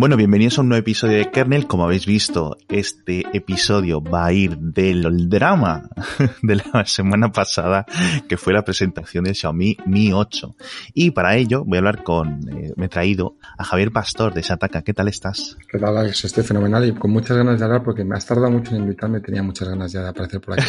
Bueno, bienvenidos a un nuevo episodio de Kernel. Como habéis visto, este episodio va a ir del drama de la semana pasada, que fue la presentación del Xiaomi Mi 8. Y para ello voy a hablar con, eh, me he traído a Javier Pastor de Shataka. ¿Qué tal estás? ¿Qué tal, Alex? Estoy fenomenal y con muchas ganas de hablar porque me has tardado mucho en invitarme. Tenía muchas ganas ya de aparecer por aquí.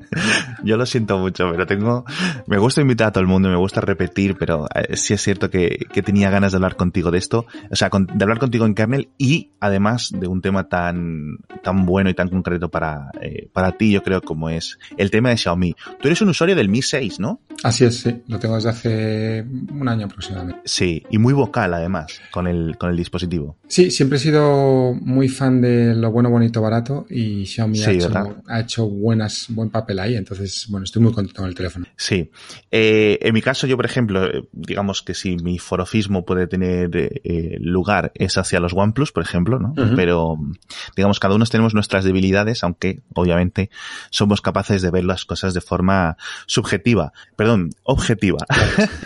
Yo lo siento mucho, pero tengo, me gusta invitar a todo el mundo, me gusta repetir, pero eh, sí es cierto que, que tenía ganas de hablar contigo de esto, o sea, con, de hablar contigo en kernel y además de un tema tan, tan bueno y tan concreto para, eh, para ti, yo creo, como es el tema de Xiaomi. Tú eres un usuario del Mi 6, ¿no? Así es, sí. Lo tengo desde hace un año aproximadamente. Sí, y muy vocal además con el, con el dispositivo. Sí, siempre he sido muy fan de lo bueno, bonito, barato y Xiaomi ha, hecho, ha, hecho, buenas, buen papel ahí. Entonces, bueno, estoy muy contento con el teléfono. Sí. Eh, en mi caso, yo, por ejemplo, digamos que si mi forofismo puede tener eh, lugar es hacia los OnePlus, por ejemplo, ¿no? Uh -huh. Pero, digamos, cada uno tenemos nuestras debilidades, aunque obviamente somos capaces de ver las cosas de forma subjetiva, perdón, objetiva.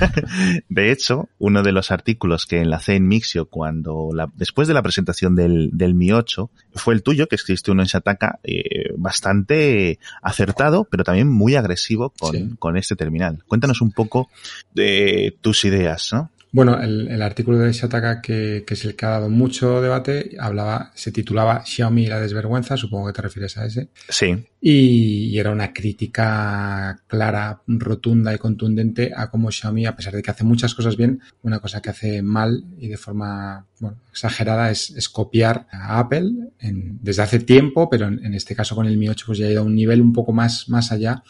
de hecho, uno de los artículos que enlacé en Mixio cuando, la, después de la presentación del, del Mi 8, fue el tuyo, que escribiste uno en Shataka, eh, bastante acertado, pero también muy agresivo con, sí. con este terminal. Cuéntanos un poco de tus ideas, ¿no? Bueno, el, el, artículo de Shataka, que, que, es el que ha dado mucho debate, hablaba, se titulaba Xiaomi y la desvergüenza, supongo que te refieres a ese. Sí. Y, y, era una crítica clara, rotunda y contundente a cómo Xiaomi, a pesar de que hace muchas cosas bien, una cosa que hace mal y de forma bueno, exagerada es, es copiar a Apple en, desde hace tiempo, pero en, en, este caso con el Mi 8 pues ya ha ido a un nivel un poco más, más allá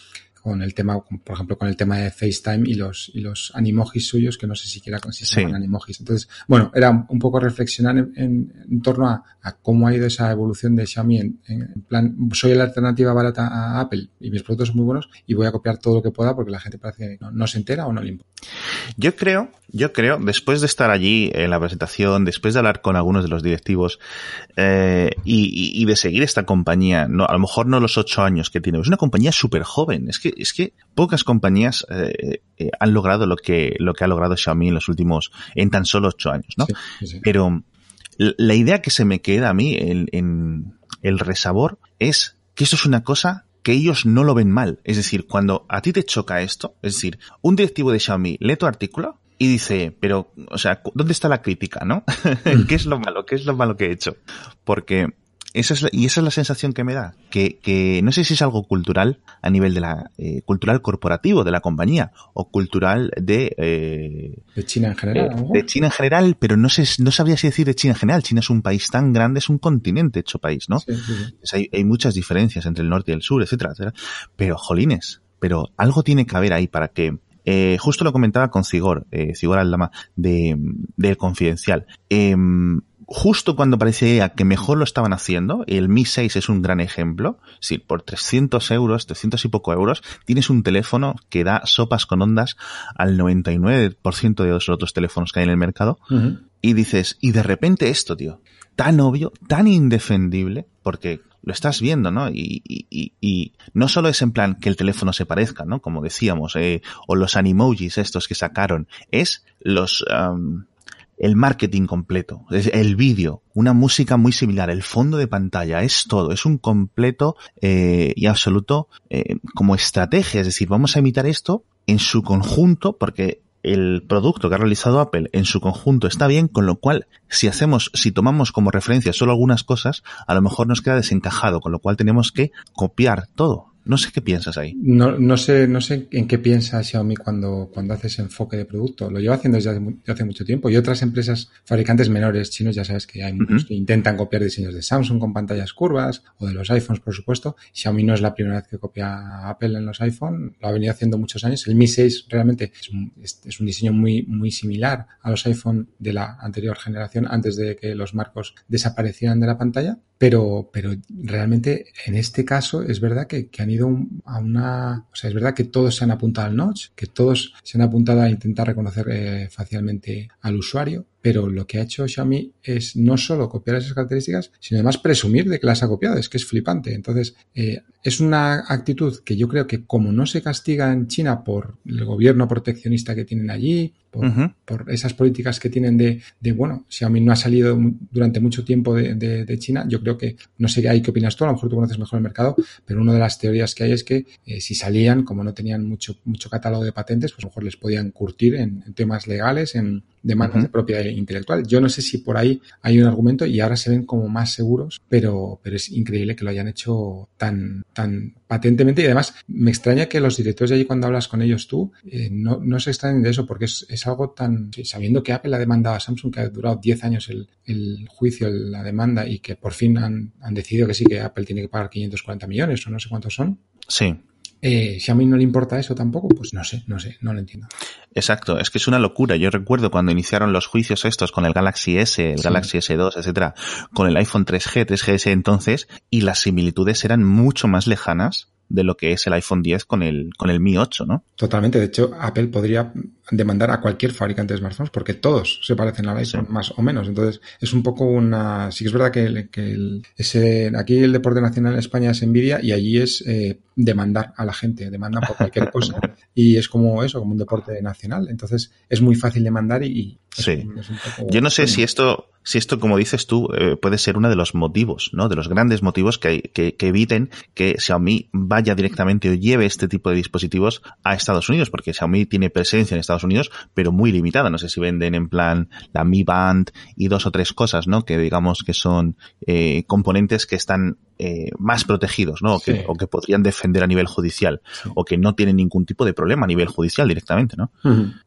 con el tema, por ejemplo, con el tema de FaceTime y los, y los animojis suyos, que no sé siquiera si se llaman sí. animojis. Entonces, bueno, era un poco reflexionar en, en, en torno a, a, cómo ha ido esa evolución de Xiaomi en, en, plan, soy la alternativa barata a Apple y mis productos son muy buenos y voy a copiar todo lo que pueda porque la gente parece que no, no se entera o no le importa. Yo creo, yo creo, después de estar allí en la presentación, después de hablar con algunos de los directivos eh, y, y, de seguir esta compañía, no, a lo mejor no los ocho años que tiene, es una compañía súper joven. Es que, es que pocas compañías eh, eh, han logrado lo que, lo que ha logrado Xiaomi en los últimos, en tan solo ocho años, ¿no? Sí, sí. Pero la idea que se me queda a mí en, en el resabor es que esto es una cosa que ellos no lo ven mal. Es decir, cuando a ti te choca esto, es decir, un directivo de Xiaomi lee tu artículo y dice, pero, o sea, ¿dónde está la crítica, no? ¿Qué es lo malo? ¿Qué es lo malo que he hecho? Porque esa es la, y esa es la sensación que me da, que, que no sé si es algo cultural a nivel de la eh, cultural corporativo de la compañía o cultural de eh, de China en general, eh, de China en general, pero no sé no sabría si decir de China en general. China es un país tan grande, es un continente hecho país, ¿no? Sí, sí, sí. Pues hay, hay, muchas diferencias entre el norte y el sur, etcétera, etcétera. Pero jolines, pero algo tiene que haber ahí para que eh, justo lo comentaba con Cigor, eh, Cigor Aldama, de, de Confidencial. Eh, justo cuando parecía que mejor lo estaban haciendo, el Mi 6 es un gran ejemplo, si por 300 euros, 300 y poco euros, tienes un teléfono que da sopas con ondas al 99% de los otros teléfonos que hay en el mercado, uh -huh. y dices, y de repente esto, tío, tan obvio, tan indefendible, porque lo estás viendo, ¿no? Y, y, y, no solo es en plan que el teléfono se parezca, ¿no? Como decíamos, eh, o los animojis estos que sacaron, es los... Um, el marketing completo, el vídeo, una música muy similar, el fondo de pantalla, es todo, es un completo eh, y absoluto eh, como estrategia, es decir, vamos a imitar esto en su conjunto porque el producto que ha realizado Apple en su conjunto está bien, con lo cual si hacemos, si tomamos como referencia solo algunas cosas, a lo mejor nos queda desencajado, con lo cual tenemos que copiar todo. No sé qué piensas ahí. No, no sé, no sé en qué piensa Xiaomi cuando, cuando hace ese enfoque de producto. Lo lleva haciendo desde hace, desde hace mucho tiempo. Y otras empresas fabricantes menores chinos, ya sabes que hay muchos uh -huh. que intentan copiar diseños de Samsung con pantallas curvas o de los iPhones, por supuesto. Xiaomi no es la primera vez que copia a Apple en los iPhone, lo ha venido haciendo muchos años. El Mi 6 realmente es un, es, es un diseño muy, muy similar a los iPhone de la anterior generación, antes de que los marcos desaparecieran de la pantalla. Pero, pero realmente en este caso es verdad que, que han ido a una, o sea, es verdad que todos se han apuntado al notch, que todos se han apuntado a intentar reconocer eh, facialmente al usuario, pero lo que ha hecho Xiaomi es no solo copiar esas características, sino además presumir de que las ha copiado. Es que es flipante. Entonces, eh, es una actitud que yo creo que como no se castiga en China por el gobierno proteccionista que tienen allí, por, esas políticas que tienen de, de, bueno, Xiaomi no ha salido durante mucho tiempo de, China, yo creo que, no sé qué opinas tú, a lo mejor tú conoces mejor el mercado, pero una de las teorías que hay es que eh, si salían, como no tenían mucho, mucho catálogo de patentes, pues a lo mejor les podían curtir en, temas legales, en demandas de propiedad intelectual. Yo no sé si por ahí hay un argumento y ahora se ven como más seguros, pero, pero es increíble que lo hayan hecho tan, tan patentemente y además me extraña que los directores de allí cuando hablas con ellos tú eh, no, no se extrañen de eso porque es, es algo tan... sabiendo que Apple ha demandado a Samsung, que ha durado 10 años el, juicio, la demanda y que por fin han, han, decidido que sí, que Apple tiene que pagar 540 millones o no sé cuántos son. Sí. Eh, si a mí no le importa eso tampoco, pues no sé, no sé, no lo entiendo. Exacto, es que es una locura. Yo recuerdo cuando iniciaron los juicios estos con el Galaxy S, el Galaxy S2, etcétera, con el iPhone 3G, 3GS entonces, y las similitudes eran mucho más lejanas de lo que es el iPhone 10 con el, con el Mi 8, ¿no? Totalmente. De hecho, Apple podría demandar a cualquier fabricante de smartphones porque todos se parecen al iPhone, más o menos. Entonces, es un poco una... Sí que es verdad que, que ese, aquí el deporte nacional en España es envidia y allí es eh, demandar a la gente, demandar por cualquier cosa. y es como eso, como un deporte nacional. Entonces, es muy fácil demandar y... sí. Yo no sé si esto si esto, como dices tú, eh, puede ser uno de los motivos, ¿no? De los grandes motivos que, que, que, eviten que Xiaomi vaya directamente o lleve este tipo de dispositivos a Estados Unidos, porque Xiaomi tiene presencia en Estados Unidos, pero muy limitada. No sé si venden en plan la Mi Band y dos o tres cosas, ¿no? Que digamos que son eh, componentes que están eh, más protegidos, ¿no? O que, o que, podrían defender a nivel judicial, o que no tienen ningún tipo de problema a nivel judicial directamente, ¿no?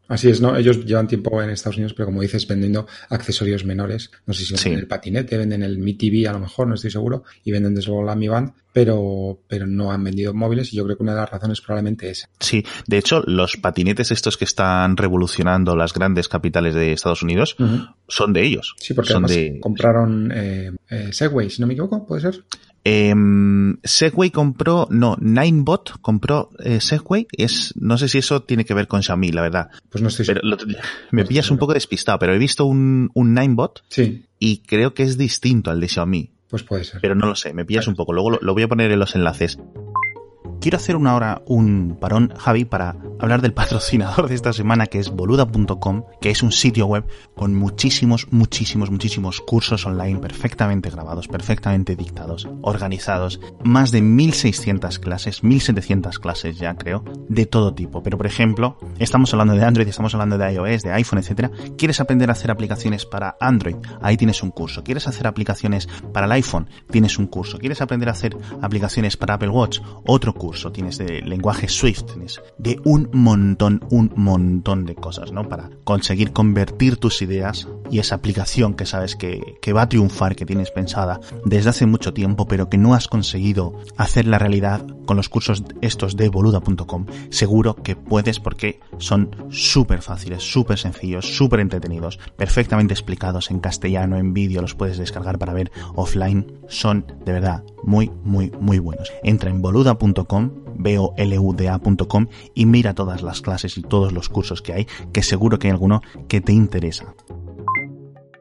Así es, ¿no? Ellos llevan tiempo en Estados Unidos, pero como dices, vendiendo accesorios menores. No sé si venden el patinete, venden el Mi TV a lo mejor, no estoy seguro, y venden desde luego la Mi Band, pero, pero no han vendido móviles y yo creo que una de las razones probablemente es Sí, de hecho, los patinetes estos que están revolucionando las grandes capitales de Estados Unidos son de ellos. Sí, porque son de... compraron eh, eh, Segway, si no me equivoco, ¿puede ser? Eh, Segway compró, no, Ninebot compró eh, Segway. Es, no sé si eso tiene que ver con Xiaomi, la verdad. Pues no estoy pero lo, Me pillas un poco despistado, pero he visto un, un Ninebot sí. y creo que es distinto al de Xiaomi. Pues puede ser. Pero no lo sé, me pillas un poco. Luego lo, lo voy a poner en los enlaces. Quiero hacer una hora un parón, Javi, para hablar del patrocinador de esta semana, que es boluda.com, que es un sitio web con muchísimos, muchísimos, muchísimos cursos online perfectamente grabados, perfectamente dictados, organizados, más de 1600 clases, 1700 clases ya creo, de todo tipo. Pero por ejemplo, estamos hablando de Android, estamos hablando de iOS, de iPhone, etcétera. ¿Quieres aprender a hacer aplicaciones para Android? Ahí tienes un curso. ¿Quieres hacer aplicaciones para el iPhone? Tienes un curso. ¿Quieres aprender a hacer aplicaciones para Apple Watch? Otro curso tienes de lenguaje Swift, tienes de un montón, un montón de cosas, ¿no? Para conseguir convertir tus ideas y esa aplicación que sabes que, va a triunfar, que tienes pensada desde hace mucho tiempo, pero que no has conseguido hacer la realidad con los cursos estos de boluda.com. Seguro que puedes porque son súper fáciles, súper sencillos, súper entretenidos, perfectamente explicados en castellano, en vídeo, los puedes descargar para ver offline. Son de verdad muy, muy, muy buenos. Entra en boluda.com, bolda.com y mira todas las clases y todos los cursos que hay, que seguro que hay alguno que te interesa.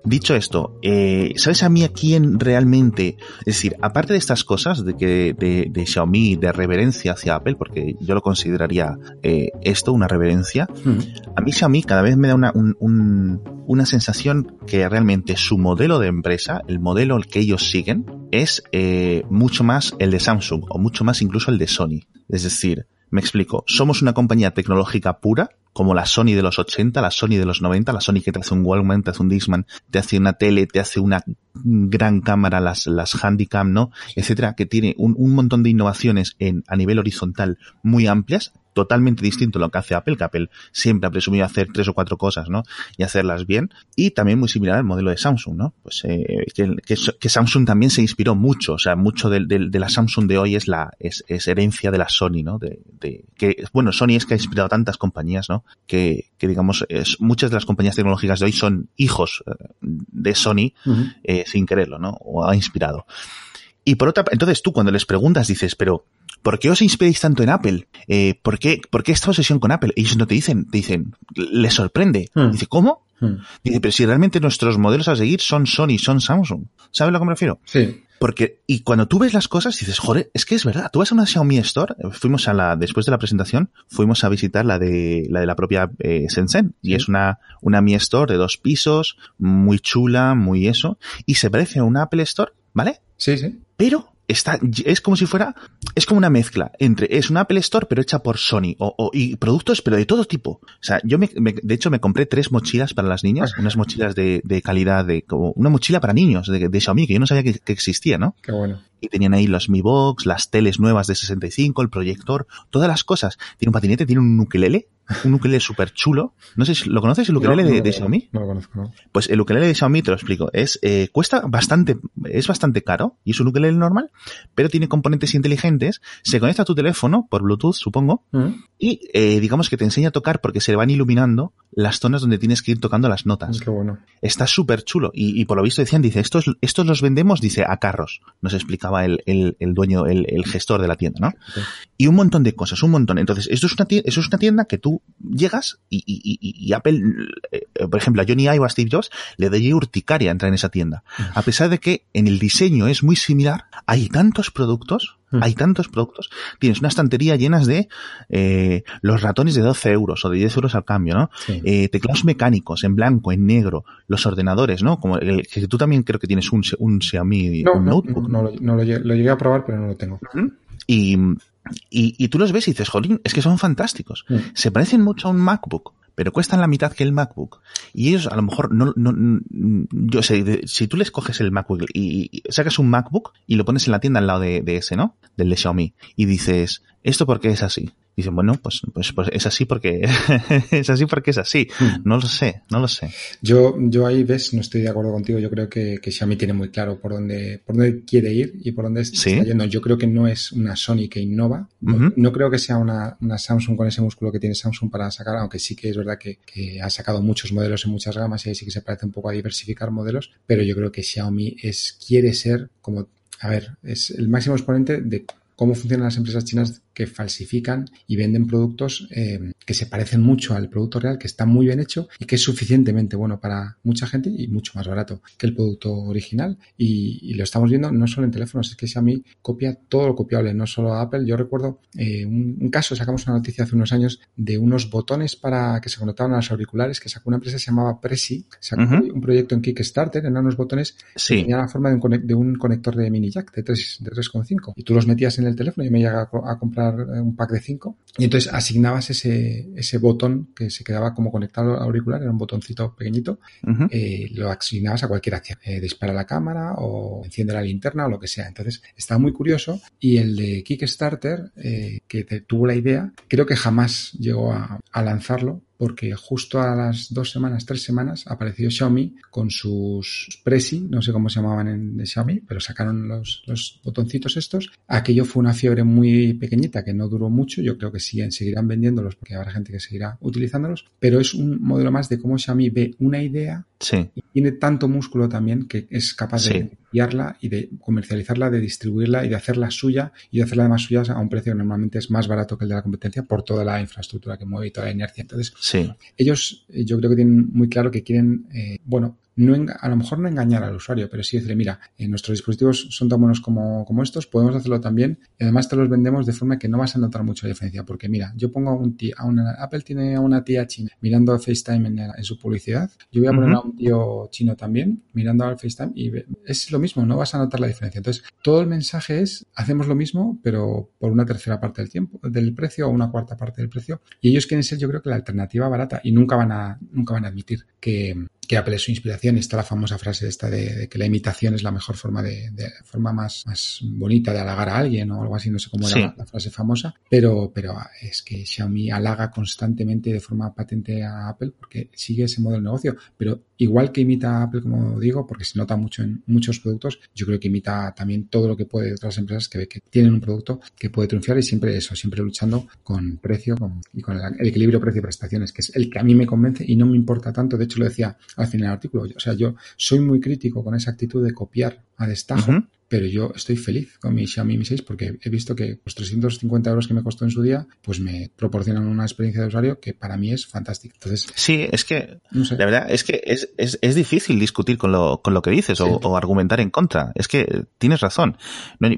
Dicho esto, eh, ¿sabes a mí a quién realmente? Es decir, aparte de estas cosas de que de, de Xiaomi, de reverencia hacia Apple, porque yo lo consideraría eh, esto una reverencia, mm. a mí Xiaomi cada vez me da una, un, un, una sensación que realmente su modelo de empresa, el modelo que ellos siguen, es eh, mucho más el de Samsung o mucho más incluso el de Sony. Es decir, me explico, somos una compañía tecnológica pura, como la Sony de los 80, la Sony de los 90, la Sony que te hace un Walkman, te hace un Discman, te hace una tele, te hace una gran cámara, las, las Handicam, ¿no? Etcétera, que tiene un, un montón de innovaciones en, a nivel horizontal muy amplias, totalmente distinto a lo que hace Apple, que Apple siempre ha presumido hacer tres o cuatro cosas, ¿no? Y hacerlas bien. Y también muy similar al modelo de Samsung, ¿no? Pues eh, que, que, que, Samsung también se inspiró mucho, o sea, mucho de, de, de la Samsung de hoy es la es, es, herencia de la Sony, ¿no? De, de, que bueno, Sony es que ha inspirado a tantas compañías, ¿no? Que, que digamos, es, muchas de las compañías tecnológicas de hoy son hijos eh, de Sony uh -huh. eh, sin quererlo, ¿no? O ha inspirado. Y por otra, entonces tú cuando les preguntas dices, pero ¿por qué os inspiráis tanto en Apple? Eh, ¿por, qué, ¿Por qué esta obsesión con Apple? Ellos no te dicen, te dicen, les sorprende. Hmm. Dice, ¿cómo? Hmm. Dice, pero si realmente nuestros modelos a seguir son Sony, son Samsung. ¿Sabes a lo que me refiero? Sí. Porque, y cuando tú ves las cosas, dices, joder, es que es verdad. Tú vas a una Xiaomi Store, fuimos a la, después de la presentación, fuimos a visitar la de, la de la propia eh, Shenzhen. Y es una, una Mi Store de dos pisos, muy chula, muy eso. Y se parece a una Apple Store, ¿vale? Sí, sí. Pero está, es como si fuera, es como una mezcla entre, es una Apple Store pero hecha por Sony, o, y productos pero de todo tipo. O sea, yo me, de hecho me compré tres mochilas para las niñas, unas mochilas de, de calidad, de, como una mochila para niños de, de Xiaomi, que yo no sabía que, que existía, ¿no? Qué bueno y tenían ahí los Mi Box, las teles nuevas de 65, el proyector, todas las cosas. Tiene un patinete, tiene un ukelele, un ukelele súper chulo. No sé si lo conoces, el ukelele de, Xiaomi. No lo conozco, no. Pues el ukelele de Xiaomi, te lo explico, es, eh, cuesta bastante, es bastante caro y es un ukelele normal, pero tiene componentes inteligentes, se conecta a tu teléfono por Bluetooth, supongo, mm. y eh, digamos que te enseña a tocar porque se le van iluminando las zonas donde tienes que ir tocando las notas. Qué bueno. Está súper chulo y, y, por lo visto decían, dice, estos, estos los vendemos, dice, a carros. Nos explicaba el, el, el dueño, el, el, gestor de la tienda, ¿no? Y un montón de cosas, un montón. Entonces, esto es una tienda, eso es una tienda que tú llegas y, y, y Apple, eh, por ejemplo, a Johnny Ive o a Steve Jobs le doy urticaria entrar en esa tienda. A pesar de que en el diseño es muy similar, hay tantos productos hay tantos productos. Tienes una estantería llenas de eh, los ratones de 12 euros o de 10 euros al cambio, ¿no? Eh, teclados mecánicos en blanco, en negro, los ordenadores, ¿no? Como el, que tú también creo que tienes un, un Xiaomi no, un no, notebook. No, no, lo, lo, llegué a probar, pero no lo tengo. Y, y, y, tú los ves y dices, jolín, es que son fantásticos. Se parecen mucho a un MacBook pero cuestan la mitad que el MacBook. Y ellos a lo mejor no, no, yo sé, si tú les coges el MacBook y, sacas un MacBook y lo pones en la tienda al lado de, de ese, ¿no? Del de Xiaomi, y dices, ¿esto por qué es así? Dicen, bueno, pues, pues, pues es así porque es así porque es así. Hmm. No lo sé, no lo sé. Yo, yo ahí ves, no estoy de acuerdo contigo. Yo creo que, que Xiaomi tiene muy claro por dónde, por dónde quiere ir y por dónde está yendo. Yo creo que no es una Sony que innova. no, creo que sea una, una, Samsung con ese músculo que tiene Samsung para sacar, aunque sí que es verdad que, que, ha sacado muchos modelos en muchas gamas y ahí sí que se parece un poco a diversificar modelos. Pero yo creo que Xiaomi es, quiere ser como a ver, es el máximo exponente de cómo funcionan las empresas chinas que falsifican y venden productos eh, que se parecen mucho al producto real, que está muy bien hecho y que es suficientemente bueno para mucha gente y mucho más barato que el producto original. Y, lo estamos viendo no solo en teléfonos, es que Xiaomi copia todo lo copiable, no solo Apple. Yo recuerdo eh, un, caso, sacamos una noticia hace unos años de unos botones para que se conectaban a los auriculares que sacó una empresa que se llamaba Prezi, sacó un proyecto en Kickstarter, eran unos botones que tenían la forma de un, de un, conector de mini jack de 3,5 de y tú los metías en el teléfono y me llega a, a comprar eh, un pack de 5 y entonces asignabas ese, ese botón que se quedaba como conectado al auricular, era un botoncito pequeñito, eh, lo asignabas a cualquier acción, eh, dispara la cámara o enciende la linterna o lo que sea. Entonces estaba muy curioso. Y el de Kickstarter, que tuvo la idea, creo que jamás llegó a, a lanzarlo porque justo a las dos semanas, tres semanas, apareció Xiaomi con sus Prezi, no sé cómo se llamaban en Xiaomi, pero sacaron los, los, botoncitos estos. Aquello fue una fiebre muy pequeñita que no duró mucho, yo creo que siguen, seguirán vendiéndolos porque habrá gente que seguirá utilizándolos, pero es un modelo más de cómo Xiaomi ve una idea y tiene tanto músculo también que es capaz de copiarla y de comercializarla, de distribuirla y de hacerla suya y de hacerla además suya a un precio que normalmente es más barato que el de la competencia por toda la infraestructura que mueve y toda la inercia. Entonces, ellos eh, yo creo que tienen muy claro que quieren, eh, bueno, no a lo mejor no engañar al usuario, pero sí decirle, mira, eh, nuestros dispositivos son tan buenos como, como, estos, podemos hacerlo también y además te los vendemos de forma que no vas a notar mucha diferencia, porque mira, yo pongo a un tío, a una, Apple tiene a una tía china mirando FaceTime en, en su publicidad, yo voy a poner a un tío chino también mirando al FaceTime y es lo mismo, no vas a notar la diferencia. Entonces, todo el mensaje es, hacemos lo mismo, pero por una tercera parte del tiempo, del precio o una cuarta parte del precio y ellos quieren ser, yo creo que la alternativa barata y nunca van a, nunca van a admitir que, que Apple es su inspiración está la famosa frase esta de, que la imitación es la mejor forma de, de, forma más, más bonita de halagar a alguien o algo así, no sé cómo era la, la, frase famosa, pero, pero es que Xiaomi halaga constantemente de forma patente a Apple porque sigue ese modelo de negocio, pero igual que imita Apple, como digo, porque se nota mucho en muchos productos, yo creo que imita también todo lo que puede de otras empresas que ve que tienen un producto que puede triunfar y siempre eso, siempre luchando con precio con, y con el, el equilibrio precio-prestaciones, que es el que a mí me convence y no me importa tanto, de hecho lo decía al final del artículo. O sea, yo soy muy crítico con esa actitud de copiar a destajo, pero yo estoy feliz con mi Xiaomi Mi 6 porque he visto que los 350 euros que me costó en su día, pues me proporcionan una experiencia de usuario que para mí es fantástica. Entonces, sí, es que, la verdad es que es, es, es, difícil discutir con lo, con lo que dices o, o, argumentar en contra. Es que tienes razón.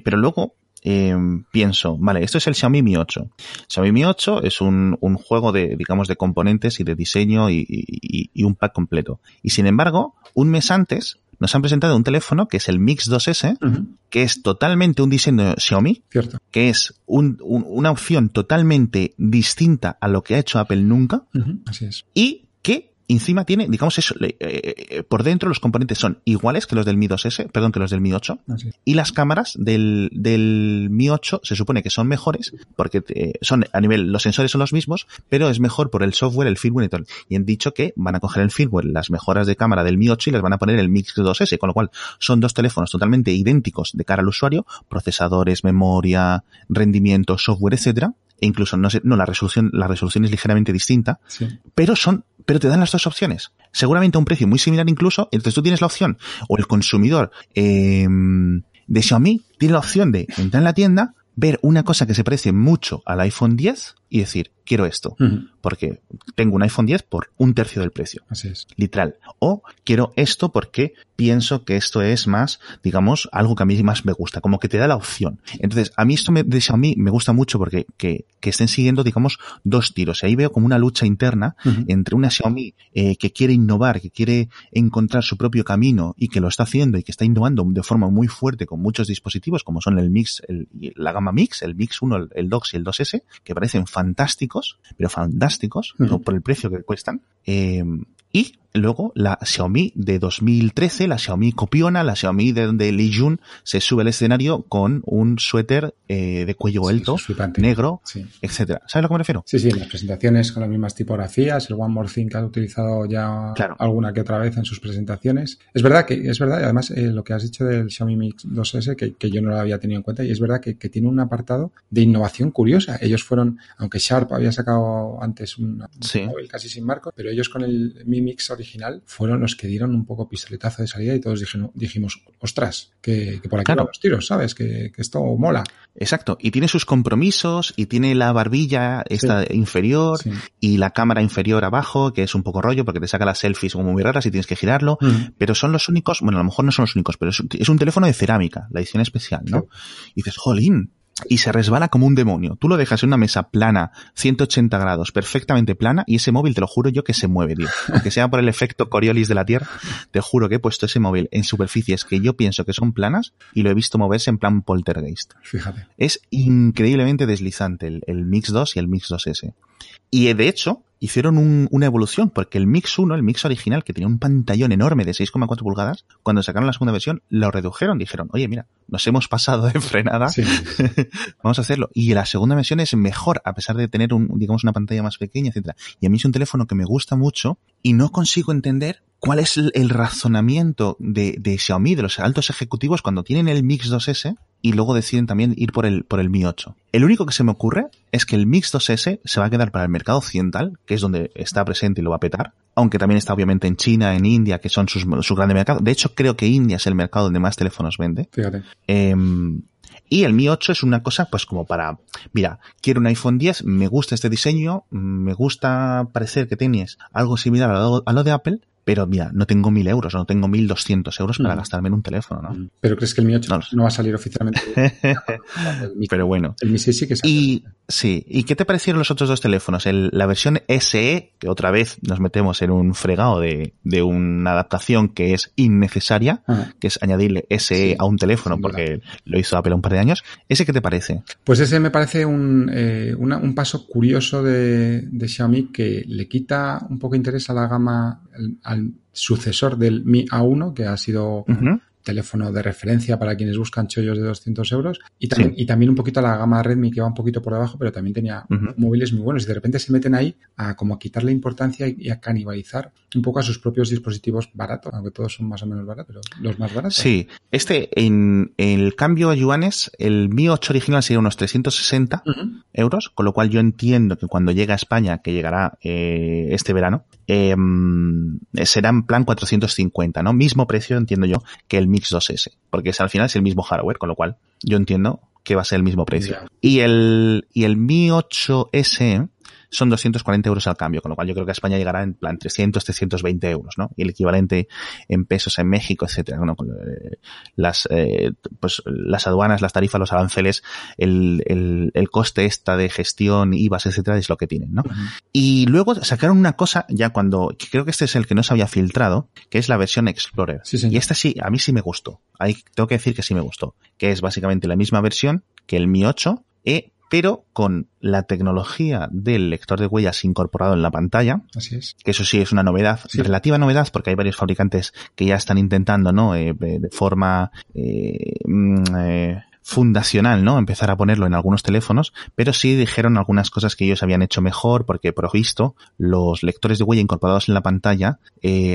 pero luego, eh, pienso, vale, esto es el Xiaomi Mi 8. Xiaomi Mi 8 es un, un juego de, digamos, de componentes y de diseño y, y, y, un pack completo. Y sin embargo, un mes antes nos han presentado un teléfono que es el Mix 2S, uh -huh. que es totalmente un diseño Xiaomi, Cierto. que es un, un, una opción totalmente distinta a lo que ha hecho Apple nunca. Uh -huh. Así es. Y que encima tiene, digamos eso, eh, eh, por dentro los componentes son iguales que los del Mi 2S, perdón, que los del Mi 8. Así es. Y las cámaras del, del Mi 8 se supone que son mejores porque eh, son a nivel, los sensores son los mismos, pero es mejor por el software, el firmware y todo. Y han dicho que van a coger el firmware, las mejoras de cámara del Mi 8 y les van a poner el Mix 2S, con lo cual son dos teléfonos totalmente idénticos de cara al usuario, procesadores, memoria, rendimiento, software, etcétera, e incluso no sé, no la resolución la resolución es ligeramente distinta, sí. pero son pero te dan las dos opciones. Seguramente a un precio muy similar incluso, entonces tú tienes la opción o el consumidor eh, de Xiaomi tiene la opción de entrar en la tienda, ver una cosa que se parece mucho al iPhone 10 y decir, quiero esto, uh -huh. porque tengo un iPhone 10 por un tercio del precio. Así es. Literal. O quiero esto porque pienso que esto es más, digamos, algo que a mí más me gusta, como que te da la opción. Entonces, a mí esto me, de Xiaomi me gusta mucho porque que, que estén siguiendo, digamos, dos tiros. Y ahí veo como una lucha interna uh -huh. entre una Xiaomi eh, que quiere innovar, que quiere encontrar su propio camino y que lo está haciendo y que está innovando de forma muy fuerte con muchos dispositivos, como son el Mix, el, la gama Mix, el Mix 1, el, el Dox y el 2S, que parecen fantásticos, pero fantásticos, uh -huh. por el precio que cuestan. Eh, y luego la Xiaomi de 2013, la Xiaomi copiona, la Xiaomi de donde Li Jun se sube al escenario con un suéter eh, de cuello alto, sí, negro, sí. etcétera. ¿Sabes a lo que me refiero? Sí, sí, las presentaciones con las mismas tipografías, el One More Thing que ha utilizado ya claro. alguna que otra vez en sus presentaciones. Es verdad que, es verdad, además eh, lo que has dicho del Xiaomi Mix 2S, que, que, yo no lo había tenido en cuenta, y es verdad que, que, tiene un apartado de innovación curiosa. Ellos fueron, aunque Sharp había sacado antes un, sí. móvil casi sin marco, pero ellos con el Mi Mix original fueron los que dieron un poco pistoletazo de salida y todos dijimos, dijimos ostras, que, que por aquí claro. van los tiros, ¿sabes? Que, que, esto mola. Exacto, y tiene sus compromisos y tiene la barbilla esta sí. inferior sí. y la cámara inferior abajo, que es un poco rollo porque te saca las selfies como muy raras y tienes que girarlo, uh -huh. pero son los únicos, bueno, a lo mejor no son los únicos, pero es, es un teléfono de cerámica, la edición especial, ¿no? Sí. Y dices, jolín, y se resbala como un demonio. Tú lo dejas en una mesa plana, 180 grados, perfectamente plana, y ese móvil te lo juro yo que se mueve, tío. Aunque sea por el efecto Coriolis de la Tierra, te juro que he puesto ese móvil en superficies que yo pienso que son planas y lo he visto moverse en plan poltergeist. Fíjate. Es increíblemente deslizante el, el Mix 2 y el Mix 2S. Y de hecho, hicieron un, una evolución, porque el Mix 1, el Mix original, que tenía un pantallón enorme de 6,4 pulgadas, cuando sacaron la segunda versión, lo redujeron. Dijeron, oye, mira, nos hemos pasado de frenada, sí. vamos a hacerlo. Y la segunda versión es mejor, a pesar de tener, un, digamos, una pantalla más pequeña, etcétera. Y a mí es un teléfono que me gusta mucho y no consigo entender cuál es el razonamiento de, de Xiaomi, de los altos ejecutivos, cuando tienen el Mix 2S y luego deciden también ir por el, por el Mi 8. El único que se me ocurre es que el Mix 2S se va a quedar para el mercado occidental, que es donde está presente y lo va a petar, aunque también está obviamente en China, en India, que son sus, su grande mercado. De hecho, creo que India es el mercado donde más teléfonos vende. Fíjate. Eh, y el Mi 8 es una cosa, pues como para, mira, quiero un iPhone 10, me gusta este diseño, me gusta parecer que tienes algo similar a lo, a lo de Apple, pero mira, no tengo mil euros, no tengo mil doscientos euros para mm. gastarme en un teléfono, ¿no? Pero crees que el Mi 8 no, no va a salir oficialmente. Pero bueno. El Mi 6 sí que sale. Y, sí. ¿Y qué te parecieron los otros dos teléfonos? El, la versión SE, que otra vez nos metemos en un fregado de, de una adaptación que es innecesaria, que es añadirle SE sí, a un teléfono, porque lo hizo Apple un par de años. ¿Ese qué te parece? Pues ese me parece un, eh, una, un paso curioso de, de Xiaomi que le quita un poco de interés a la gama, al sucesor del Mi A1, que ha sido uh -huh. Teléfono de referencia para quienes buscan chollos de 200 euros, y también, sí. y también un poquito a la gama Redmi, que va un poquito por debajo, pero también tenía uh -huh. móviles muy buenos, y de repente se meten ahí a como a quitarle importancia y a canibalizar un poco a sus propios dispositivos baratos, aunque todos son más o menos baratos, pero los más baratos. Sí, este, en, en el cambio a yuanes, el Mi 8 original sería unos 360 uh -huh. euros, con lo cual yo entiendo que cuando llega a España, que llegará eh, este verano, eh, será en plan 450, ¿no? Mismo precio, entiendo yo, que el Mix 2S, porque es, al final es el mismo hardware, con lo cual yo entiendo que va a ser el mismo precio. Y el, y el Mi 8S son 240 euros al cambio, con lo cual yo creo que a España llegará en plan 300, 320 euros, ¿no? Y el equivalente en pesos en México, etcétera, ¿no? Con, eh, las, eh, pues las aduanas, las tarifas, los aranceles, el, el, el, coste esta de gestión, IVAs, etcétera, es lo que tienen, ¿no? Uh -huh. Y luego sacaron una cosa, ya cuando, creo que este es el que no se había filtrado, que es la versión Explorer. Sí, sí. Y esta sí, a mí sí me gustó. Ahí tengo que decir que sí me gustó. Que es básicamente la misma versión que el Mi 8, e pero con la tecnología del lector de huellas incorporado en la pantalla. Así es. Que eso sí es una novedad, sí. relativa novedad, porque hay varios fabricantes que ya están intentando, ¿no? Eh, de forma eh, eh, fundacional, ¿no? Empezar a ponerlo en algunos teléfonos, pero sí dijeron algunas cosas que ellos habían hecho mejor, porque por visto, los lectores de huella incorporados en la pantalla,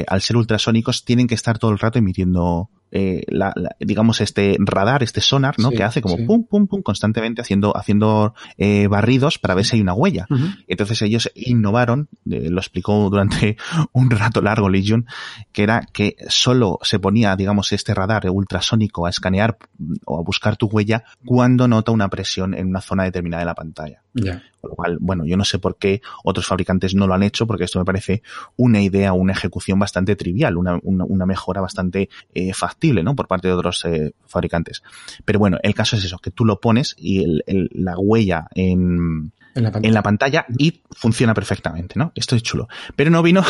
al ser ultrasónicos, tienen que estar todo el rato emitiendo eh, la, la, digamos este radar, este sonar, ¿no? Sí, que hace como sí. pum, pum, pum, constantemente haciendo, haciendo eh, barridos para ver si hay una huella. Uh -huh. Entonces ellos innovaron, eh, lo explicó durante un rato largo Legion, que era que solo se ponía, digamos, este radar ultrasónico a escanear o a buscar tu huella cuando nota una presión en una zona determinada de la pantalla. Yeah. Con lo cual, bueno, yo no sé por qué otros fabricantes no lo han hecho, porque esto me parece una idea, una ejecución bastante trivial, una, una, una mejora bastante eh, factible, ¿no? Por parte de otros eh, fabricantes. Pero bueno, el caso es eso, que tú lo pones y el, el, la huella en, en la, en la, pantalla y funciona perfectamente, ¿no? Esto es chulo. Pero no vino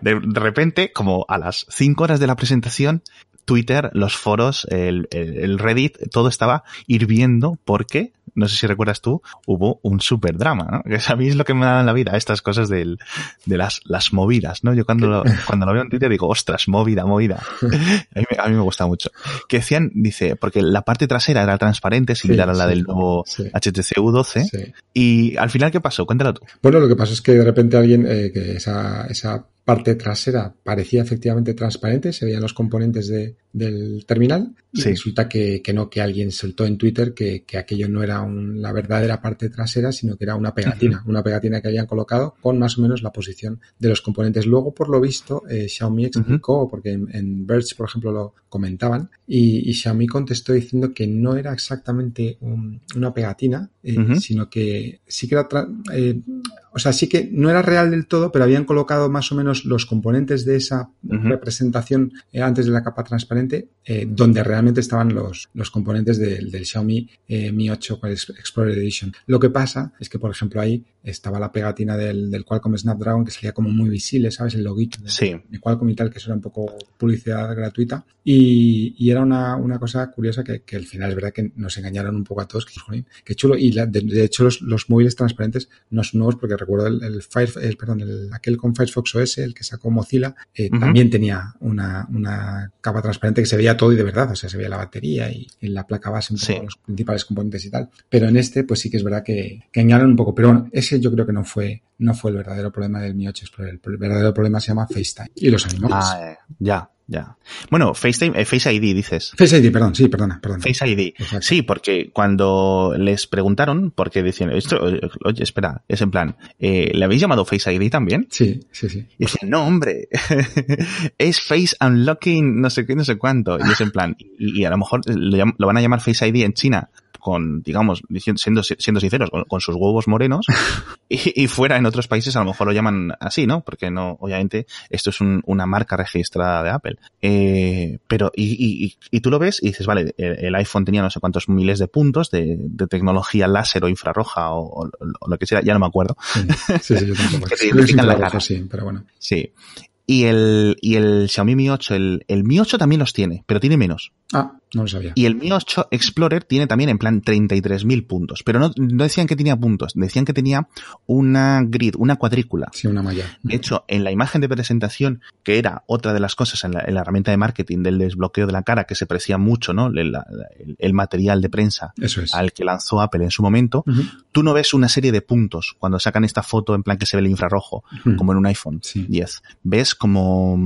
de, de repente, como a las 5 horas de la presentación, Twitter, los foros, el, el, el, Reddit, todo estaba hirviendo porque, no sé si recuerdas tú, hubo un super drama, ¿no? Que a mí es lo que me da en la vida, estas cosas del, de las, las movidas, ¿no? Yo cuando lo, cuando lo veo en Twitter digo, ostras, movida, movida. A mí, a mí me gusta mucho. Que decían, dice, porque la parte trasera era transparente, similar sí, a la del nuevo sí. HTC U12. Y al final, ¿qué pasó? Cuéntalo tú. Bueno, lo que pasó es que de repente alguien, eh, que esa, esa parte trasera parecía efectivamente transparente, se veían los componentes de, del terminal y sí. resulta que, que, no, que alguien soltó en Twitter que, que aquello no era un, la verdadera parte trasera, sino que era una pegatina, uh -huh. una pegatina que habían colocado con más o menos la posición de los componentes. Luego, por lo visto, eh, Xiaomi explicó, uh -huh. porque en, en Verge, por ejemplo, lo comentaban, y, y, Xiaomi contestó diciendo que no era exactamente un, una pegatina, eh, uh -huh. sino que sí que era, eh, o sea, sí que no era real del todo, pero habían colocado más o menos los componentes de esa uh -huh. representación eh, antes de la capa transparente, eh, donde realmente estaban los, los componentes del, del Xiaomi eh, Mi 8 Explorer Edition. Lo que pasa es que, por ejemplo, ahí estaba la pegatina del, del Qualcomm Snapdragon que salía como muy visible, ¿sabes? El loguito de, sí. de Qualcomm y tal, que eso era un poco publicidad gratuita. Y, y era una, una, cosa curiosa que, que, al final es verdad que nos engañaron un poco a todos, que, qué chulo. Y la, de, de, hecho los, los, móviles transparentes no son nuevos porque recuerdo el, el, Fire, el perdón, el, aquel con Firefox OS, el que sacó Mozilla, eh, uh -huh. también tenía una, una capa transparente que se veía todo y de verdad, o sea, se veía la batería y, y la placa base, un poco sí. los principales componentes y tal. Pero en este, pues sí que es verdad que, que engañaron un poco. Pero bueno, ese yo creo que no fue, no fue el verdadero problema del Mi 8 Explorer. El verdadero problema se llama FaceTime y los animales. Ah, eh, ya, ya. Bueno, FaceTime, eh, Face ID dices. Face ID, perdón, sí, perdona, perdona. Face ID. Exacto. Sí, porque cuando les preguntaron, porque decían, esto, oye, espera, es en plan, eh, ¿le habéis llamado Face ID también? Sí, sí, sí. Y decían, no, hombre, es Face Unlocking, no sé qué, no sé cuánto. Y es en plan, y, y a lo mejor lo, lo van a llamar Face ID en China con, digamos, siendo, siendo sinceros, con, con sus huevos morenos, y, y, fuera en otros países a lo mejor lo llaman así, ¿no? Porque no, obviamente, esto es un, una marca registrada de Apple. Eh, pero, y, y, y, tú lo ves y dices, vale, el, el, iPhone tenía no sé cuántos miles de puntos de, de tecnología láser o infrarroja o, o, o, lo que sea, ya no me acuerdo. Sí, sí, yo tampoco. que te la cara. Sí, pero bueno. Sí. Y el, y el Xiaomi Mi 8, el, el Mi 8 también los tiene, pero tiene menos. Ah, no lo sabía. Y el Mi 8 Explorer tiene también en plan 33.000 puntos, pero no, no decían que tenía puntos, decían que tenía una grid, una cuadrícula. Sí, una malla. De hecho, en la imagen de presentación, que era otra de las cosas en la, en la herramienta de marketing del desbloqueo de la cara, que se parecía mucho, ¿no? El, el, el material de prensa Eso es. al que lanzó Apple en su momento, uh -huh. tú no ves una serie de puntos cuando sacan esta foto en plan que se ve el infrarrojo, uh -huh. como en un iPhone sí. 10. Ves como,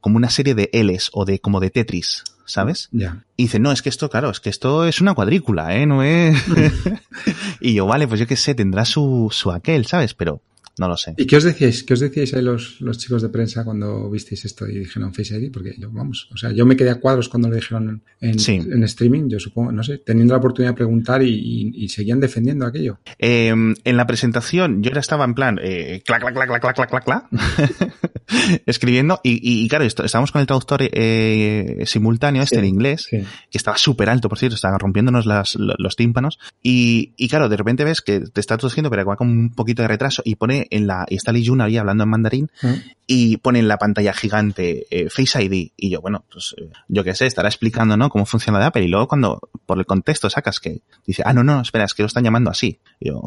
como una serie de Ls o de como de Tetris, ¿sabes? Yeah. Y dice, no, es que esto, claro, es que esto es una cuadrícula, ¿eh? No es... y yo, vale, pues yo qué sé, tendrá su, su aquel, ¿sabes? Pero no lo sé. ¿Y qué os decíais? ¿Qué os decíais ahí los, los chicos de prensa cuando visteis esto y dijeron Face ID? Porque yo, vamos, o sea, yo me quedé a cuadros cuando lo dijeron en, en streaming, yo supongo, no sé, teniendo la oportunidad de preguntar y, y, seguían defendiendo aquello. Eh, en la presentación yo ya estaba en plan, eh, clac, clac, clac, clac, clac, clac, clac, escribiendo y, y, claro, estábamos con el traductor eh, simultáneo este en inglés, que estaba súper alto, por cierto, estaba rompiéndonos las, los tímpanos y, y claro, de repente ves que te está traduciendo pero va con un poquito de retraso y pone en la, y está Lee Jun ahí hablando en mandarín mm. y pone en la pantalla gigante eh, Face ID y yo, bueno, pues eh, yo qué sé, estará explicando, ¿no? Cómo funciona de Apple y luego cuando por el contexto sacas que dice, ah, no, no, espera, es que lo están llamando así. Y yo,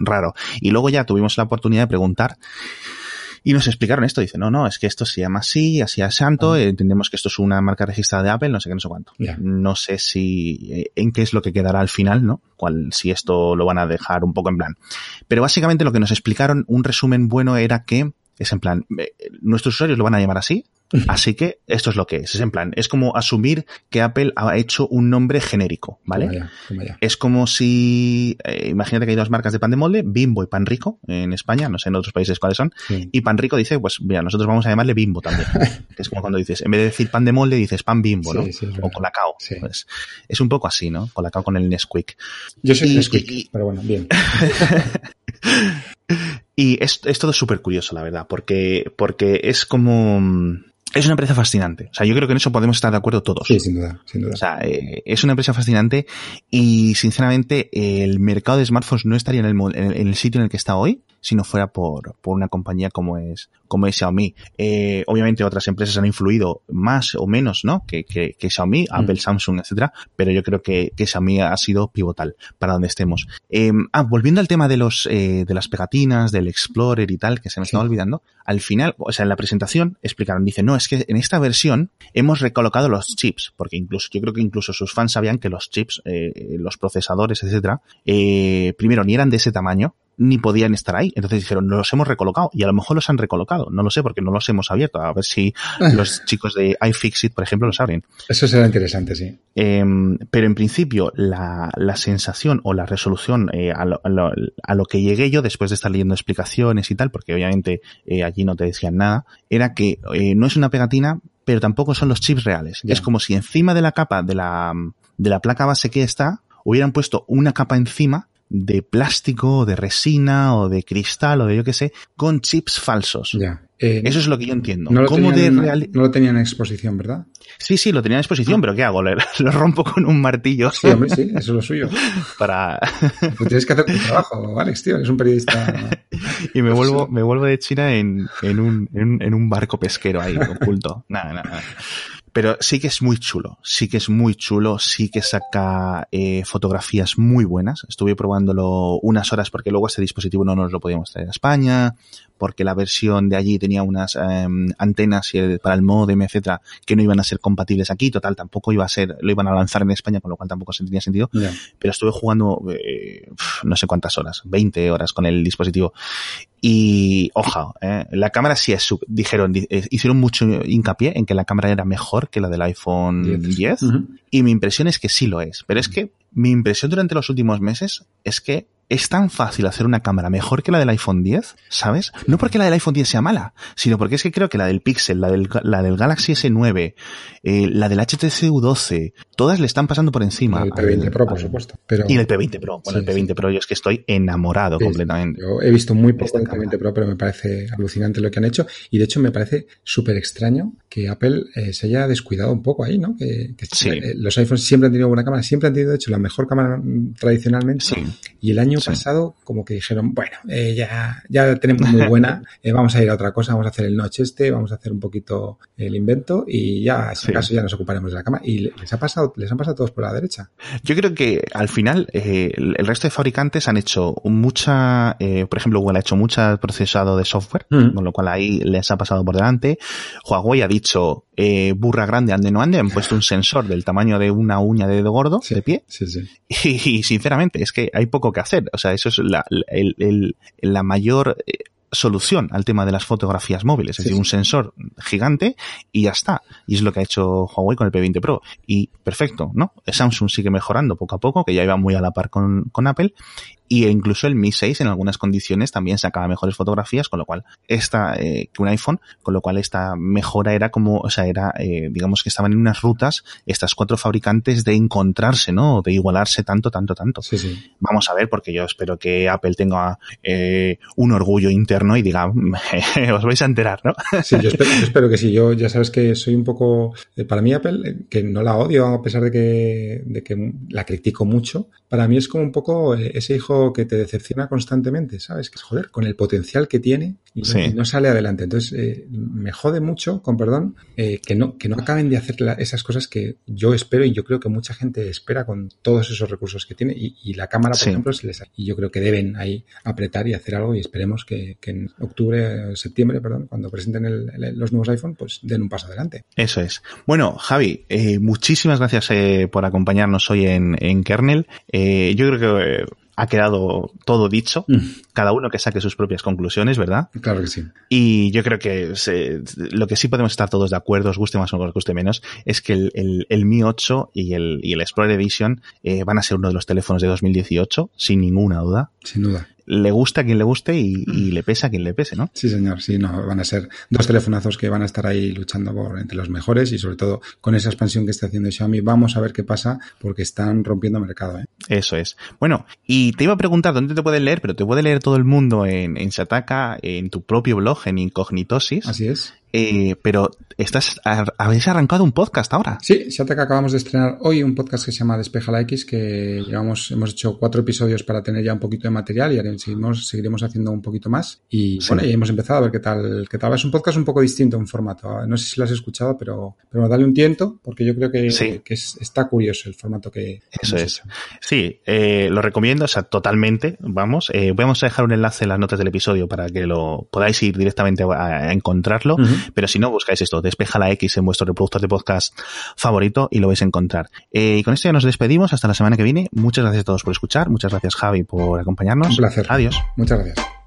raro. Y luego ya tuvimos la oportunidad de preguntar y nos explicaron esto. Dice, no, no, es que esto se llama así, así es santo, ah. entendemos que esto es una marca registrada de Apple, no sé qué, no sé cuánto. No sé si, eh, en qué es lo que quedará al final, ¿no? Cuál, si esto lo van a dejar un poco en plan. Pero básicamente lo que nos explicaron, un resumen bueno era que es en plan, eh, nuestros usuarios lo van a llamar así, Así que esto es lo que es. Es en plan, es como asumir que Apple ha hecho un nombre genérico, ¿vale? Es como si, eh, imagínate que hay dos marcas de pan de molde, Bimbo y Pan Rico en España, no sé en otros países cuáles son, y Pan Rico dice, pues mira, nosotros vamos a llamarle Bimbo también. es como cuando dices, en vez de decir pan de molde, dices pan Bimbo, ¿no? o Colacao. Pues, es un poco así, ¿no? Colacao con el Nesquik. Yo soy Nesquik, pero bueno, bien. y es, es todo súper curioso, la verdad, porque, porque es como es una empresa fascinante. O sea, yo creo que en eso podemos estar de acuerdo todos. Sí, sin duda, sin duda. O sea, eh, es una empresa fascinante y, sinceramente, el mercado de smartphones no estaría en el, en el sitio en el que está hoy si no fuera por, por una compañía como es, como es Xiaomi. Eh, obviamente otras empresas han influido más o menos, ¿no? Que, que, que Xiaomi, mm. Apple, Samsung, etcétera, pero yo creo que, que Xiaomi ha sido pivotal para donde estemos. Eh, ah, volviendo al tema de los, eh, de las pegatinas, del Explorer y tal, que se me estaba olvidando, al final, o sea, en la presentación explicaron, dice, no, es que en esta versión hemos recolocado los chips, porque incluso, yo creo que incluso sus fans sabían que los chips, eh, los procesadores, etcétera, eh, primero ni eran de ese tamaño, ni podían estar ahí. Entonces dijeron, los hemos recolocado. Y a lo mejor los han recolocado. No lo sé porque no los hemos abierto. A ver si los chicos de iFixit, por ejemplo, los abren. Eso será interesante, sí. Em, pero en principio, la, la, sensación o la resolución eh, a, lo, a, lo, que llegué yo después de estar leyendo explicaciones y tal, porque obviamente eh, allí no te decían nada, era que eh, no es una pegatina, pero tampoco son los chips reales. Es como si encima de la capa de la, de la placa base que está, hubieran puesto una capa encima de plástico, o de resina, o de cristal, o de yo qué sé, con chips falsos. Ya. Eh, eso es lo que yo entiendo. No lo, tenían, no lo tenían en exposición, ¿verdad? Sí, sí, lo tenía en exposición, pero ¿qué hago? lo rompo con un martillo. Sí, hombre, sí, eso es lo suyo. Para... Pues tienes que hacer tu trabajo, Alex, tío, eres un periodista. y me vuelvo, me vuelvo de China en, en, un, en, en un barco pesquero ahí, oculto. Nada, nada, nada. Pero sí que es muy chulo, sí que es muy chulo, sí que saca eh, fotografías muy buenas. Estuve probándolo unas horas porque luego este dispositivo no nos lo podíamos traer a España, porque la versión de allí tenía unas em, antenas para el modem, etcétera, que no iban a ser compatibles aquí. Total, tampoco iba a ser, lo iban a lanzar en España, con lo cual tampoco tenía sentido. Pero estuve jugando eh, no sé cuántas horas, 20 horas con el dispositivo. Y, oja, eh, la cámara sí es, dijeron, eh, hicieron mucho hincapié en que la cámara era mejor que la del iPhone 10. Y mi impresión es que sí lo es. Pero es que mi impresión durante los últimos meses es que es tan fácil hacer una cámara mejor que la del iPhone 10, ¿sabes? No porque la del iPhone 10 sea mala, sino porque es que creo que la del Pixel, la del, la del Galaxy S9, eh, la del HTC U12, todas le están pasando por encima. Y el P20 Pro, por supuesto. Pero... Y el P20 Pro. Bueno, el P20 Pro yo es que estoy enamorado completamente. Yo he visto muy poco el P20 Pro, pero me parece alucinante lo que han hecho. Y de hecho me parece súper extraño que Apple eh, se haya descuidado un poco ahí, ¿no? Que, eh, los iPhones siempre han tenido buena cámara, siempre han tenido, de hecho, la mejor cámara mm, tradicionalmente. Y el año pasado como que dijeron, bueno, eh, ya, ya tenemos muy buena, eh, vamos a ir a otra cosa, vamos a hacer el noche este, vamos a hacer un poquito el invento y ya, si acaso, ya nos ocuparemos de la cama. Y les ha pasado, les han pasado todos por la derecha. Yo creo que al final eh, el resto de fabricantes han hecho mucha, por ejemplo, Google ha hecho mucho procesado de software, mm. con lo cual ahí les ha pasado por delante. Huawei ha dicho, burra grande, ande no ande, han puesto un sensor del tamaño de una uña de dedo gordo de pie. Y, sinceramente, es que hay poco que hacer. O sea, eso es la, el, la mayor eh, solución al tema de las fotografías móviles, es decir, un sensor gigante y ya está. Y es lo que ha hecho Huawei con el P20 Pro. Y perfecto, ¿no? Samsung sigue mejorando poco a poco, que ya iba muy a la par con, con Apple. Y incluso el Mi 6 en algunas condiciones también sacaba mejores fotografías, con lo cual esta, eh, que un iPhone, con lo cual esta mejora era como, o sea, era, eh, digamos que estaban en unas rutas estas cuatro fabricantes de encontrarse, ¿no? De igualarse tanto, tanto, tanto. Sí, sí. Vamos a ver, porque yo espero que Apple tenga eh, un orgullo interno y diga, os vais a enterar, ¿no? Sí, yo espero, yo espero, que sí. Yo ya sabes que soy un poco, eh, para mí Apple, que no la odio a pesar de que, de que la critico mucho, para mí es como un poco ese hijo que te decepciona constantemente, ¿sabes? Que joder, con el potencial que tiene y, sí. y no sale adelante. Entonces, eh, me jode mucho, con perdón, eh, que, no, que no acaben de hacer la, esas cosas que yo espero y yo creo que mucha gente espera con todos esos recursos que tiene y, y la cámara, por sí. ejemplo, se les y yo creo que deben ahí apretar y hacer algo y esperemos que, que en octubre, septiembre, perdón, cuando presenten el, el, los nuevos iPhone, pues den un paso adelante. Eso es. Bueno, Javi, eh, muchísimas gracias por acompañarnos hoy en, en Kernel. Yo creo que ha quedado todo dicho. Mm. Cada uno que saque sus propias conclusiones, ¿verdad? Claro que sí. Y yo creo que se, lo que sí podemos estar todos de acuerdo, os guste más o os guste menos, es que el, el, el Mi 8 y el, y el Explorer Edition eh, van a ser uno de los teléfonos de 2018, sin ninguna duda. Sin duda le gusta a quien le guste y, y, le pesa a quien le pese, ¿no? Sí, señor, sí, no, van a ser dos telefonazos que van a estar ahí luchando por entre los mejores y sobre todo con esa expansión que está haciendo Xiaomi, vamos a ver qué pasa porque están rompiendo mercado, ¿eh? Eso es. Bueno, y te iba a preguntar dónde te puedes leer, pero te puede leer todo el mundo en, en Shataka, en tu propio blog, en Incognitosis. Así es. Eh, pero estás, habéis arrancado un podcast ahora. Sí, Shataka acabamos de estrenar hoy un podcast que se llama Despeja la X, que llevamos, hemos hecho cuatro episodios para tener ya un poquito de material y seguimos, seguiremos haciendo un poquito más. Y sí. bueno, y hemos empezado a ver qué tal, qué tal. Es un podcast un poco distinto en formato. No sé si lo has escuchado, pero, pero dale un tiento, porque yo creo que, sí. que es, está curioso el formato que. Eso es. Hecho. Sí, eh, lo recomiendo, o sea, totalmente. Vamos, eh, vamos a dejar un enlace en las notas del episodio para que lo podáis ir directamente a, a encontrarlo. Uh -huh pero si no, buscáis esto, despeja la X en vuestro reproductor de podcast favorito y lo vais a encontrar. Eh, y con esto ya nos despedimos hasta la semana que viene. Muchas gracias a todos por escuchar. Muchas gracias, Javi, por acompañarnos. Un placer. Adiós. Muchas gracias.